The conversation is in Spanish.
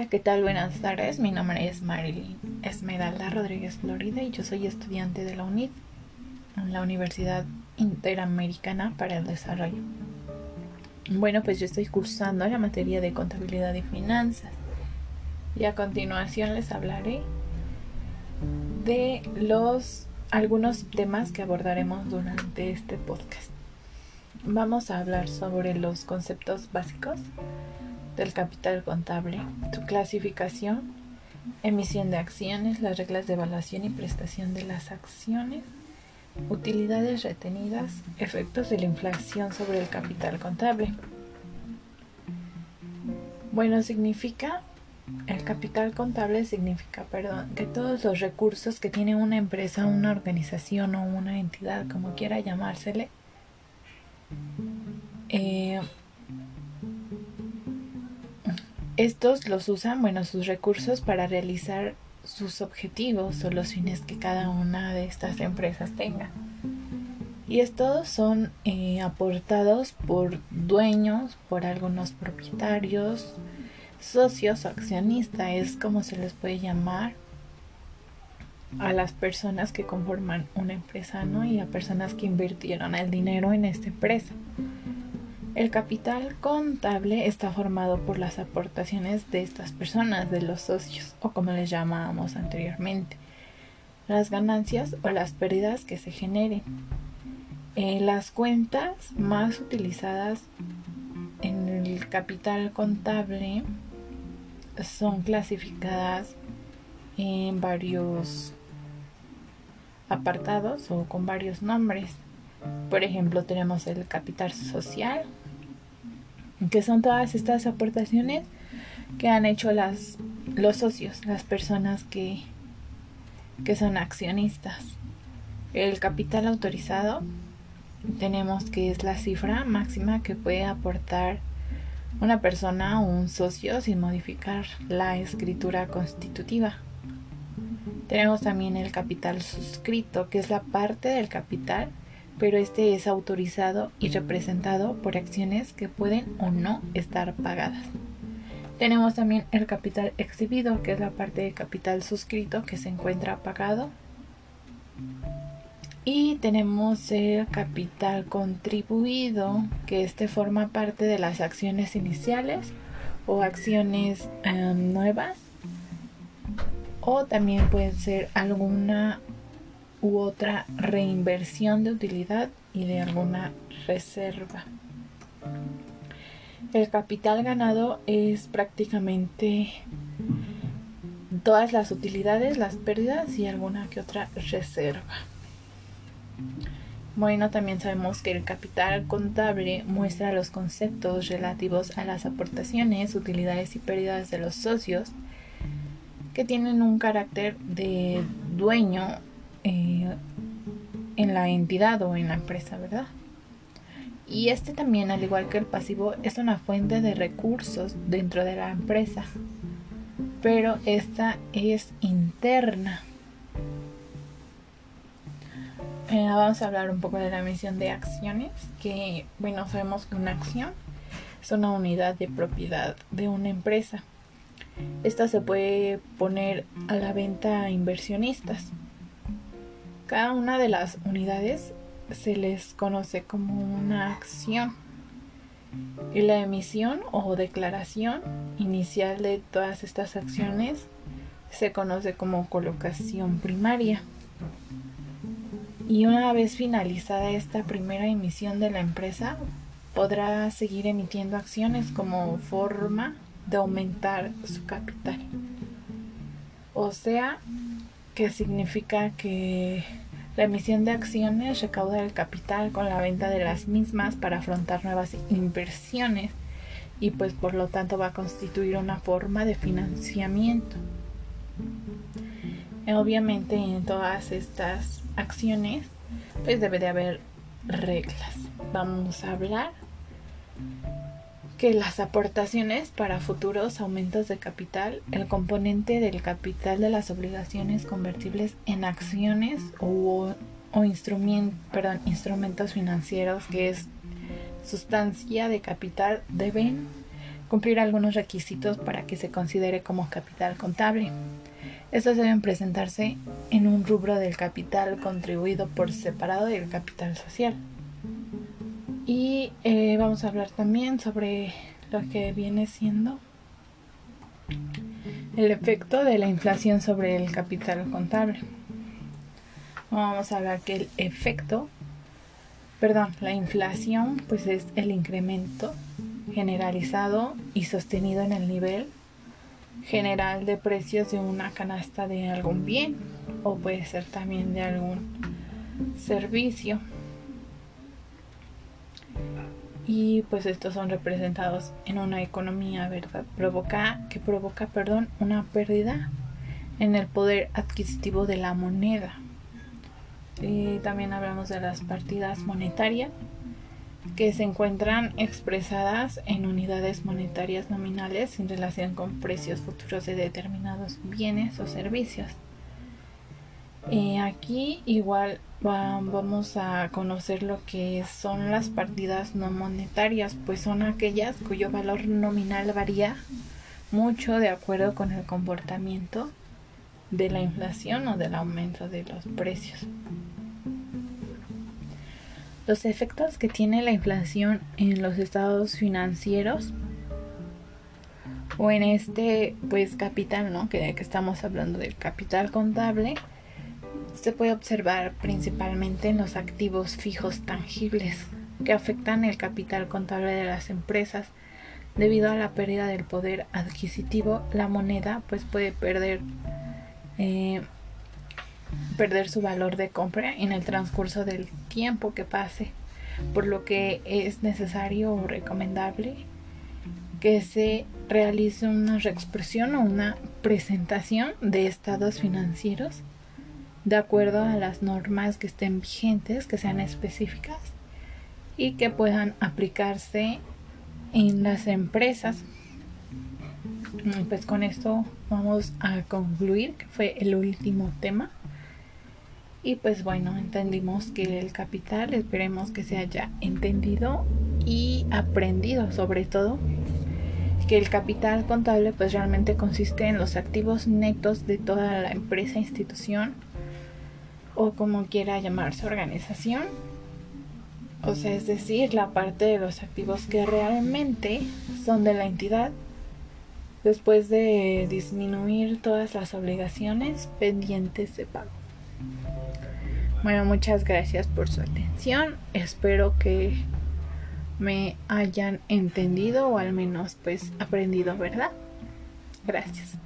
Hola, ¿qué tal? Buenas tardes. Mi nombre es Marilyn Esmeralda Rodríguez Florida y yo soy estudiante de la UNID, la Universidad Interamericana para el Desarrollo. Bueno, pues yo estoy cursando la materia de contabilidad y finanzas. Y a continuación les hablaré de los algunos temas que abordaremos durante este podcast. Vamos a hablar sobre los conceptos básicos del capital contable, su clasificación, emisión de acciones, las reglas de evaluación y prestación de las acciones, utilidades retenidas, efectos de la inflación sobre el capital contable. Bueno, significa, el capital contable significa, perdón, que todos los recursos que tiene una empresa, una organización o una entidad, como quiera llamársele, eh, estos los usan, bueno, sus recursos para realizar sus objetivos o los fines que cada una de estas empresas tenga. Y estos son eh, aportados por dueños, por algunos propietarios, socios o accionistas, es como se les puede llamar a las personas que conforman una empresa, ¿no? Y a personas que invirtieron el dinero en esta empresa. El capital contable está formado por las aportaciones de estas personas, de los socios, o como les llamábamos anteriormente, las ganancias o las pérdidas que se generen. Eh, las cuentas más utilizadas en el capital contable son clasificadas en varios apartados o con varios nombres. Por ejemplo, tenemos el capital social, que son todas estas aportaciones que han hecho las, los socios, las personas que, que son accionistas. El capital autorizado tenemos que es la cifra máxima que puede aportar una persona o un socio sin modificar la escritura constitutiva. Tenemos también el capital suscrito, que es la parte del capital pero este es autorizado y representado por acciones que pueden o no estar pagadas. Tenemos también el capital exhibido, que es la parte de capital suscrito que se encuentra pagado. Y tenemos el capital contribuido, que este forma parte de las acciones iniciales o acciones em, nuevas. O también puede ser alguna u otra reinversión de utilidad y de alguna reserva. El capital ganado es prácticamente todas las utilidades, las pérdidas y alguna que otra reserva. Bueno, también sabemos que el capital contable muestra los conceptos relativos a las aportaciones, utilidades y pérdidas de los socios que tienen un carácter de dueño eh, en la entidad o en la empresa, ¿verdad? Y este también, al igual que el pasivo, es una fuente de recursos dentro de la empresa, pero esta es interna. Eh, vamos a hablar un poco de la emisión de acciones, que bueno, sabemos que una acción es una unidad de propiedad de una empresa. Esta se puede poner a la venta a inversionistas cada una de las unidades se les conoce como una acción. Y la emisión o declaración inicial de todas estas acciones se conoce como colocación primaria. Y una vez finalizada esta primera emisión de la empresa, podrá seguir emitiendo acciones como forma de aumentar su capital. O sea, que significa que la emisión de acciones recauda el capital con la venta de las mismas para afrontar nuevas inversiones y pues por lo tanto va a constituir una forma de financiamiento. Obviamente en todas estas acciones pues debe de haber reglas. Vamos a hablar que las aportaciones para futuros aumentos de capital, el componente del capital de las obligaciones convertibles en acciones o, instrumentos financieros que es sustancia de capital deben cumplir algunos requisitos para que se considere como capital contable. Estos deben presentarse en un rubro del capital contribuido por separado del capital social. Y eh, vamos a hablar también sobre lo que viene siendo el efecto de la inflación sobre el capital contable. Vamos a hablar que el efecto, perdón, la inflación pues es el incremento generalizado y sostenido en el nivel general de precios de una canasta de algún bien o puede ser también de algún servicio y pues estos son representados en una economía verdad provoca que provoca perdón una pérdida en el poder adquisitivo de la moneda y también hablamos de las partidas monetarias que se encuentran expresadas en unidades monetarias nominales en relación con precios futuros de determinados bienes o servicios. Eh, aquí igual vamos a conocer lo que son las partidas no monetarias, pues son aquellas cuyo valor nominal varía mucho de acuerdo con el comportamiento de la inflación o del aumento de los precios. Los efectos que tiene la inflación en los estados financieros o en este pues capital, ¿no? Que, que estamos hablando del capital contable, se puede observar principalmente en los activos fijos tangibles que afectan el capital contable de las empresas. Debido a la pérdida del poder adquisitivo, la moneda pues puede perder eh, perder su valor de compra en el transcurso del tiempo que pase, por lo que es necesario o recomendable que se realice una reexpresión o una presentación de estados financieros de acuerdo a las normas que estén vigentes, que sean específicas y que puedan aplicarse en las empresas. Pues con esto vamos a concluir, que fue el último tema. Y pues bueno, entendimos que el capital, esperemos que se haya entendido y aprendido sobre todo que el capital contable pues realmente consiste en los activos netos de toda la empresa, institución o como quiera llamarse organización. O sea, es decir, la parte de los activos que realmente son de la entidad después de disminuir todas las obligaciones pendientes de pago. Bueno, muchas gracias por su atención. Espero que me hayan entendido o al menos pues aprendido, ¿verdad? Gracias.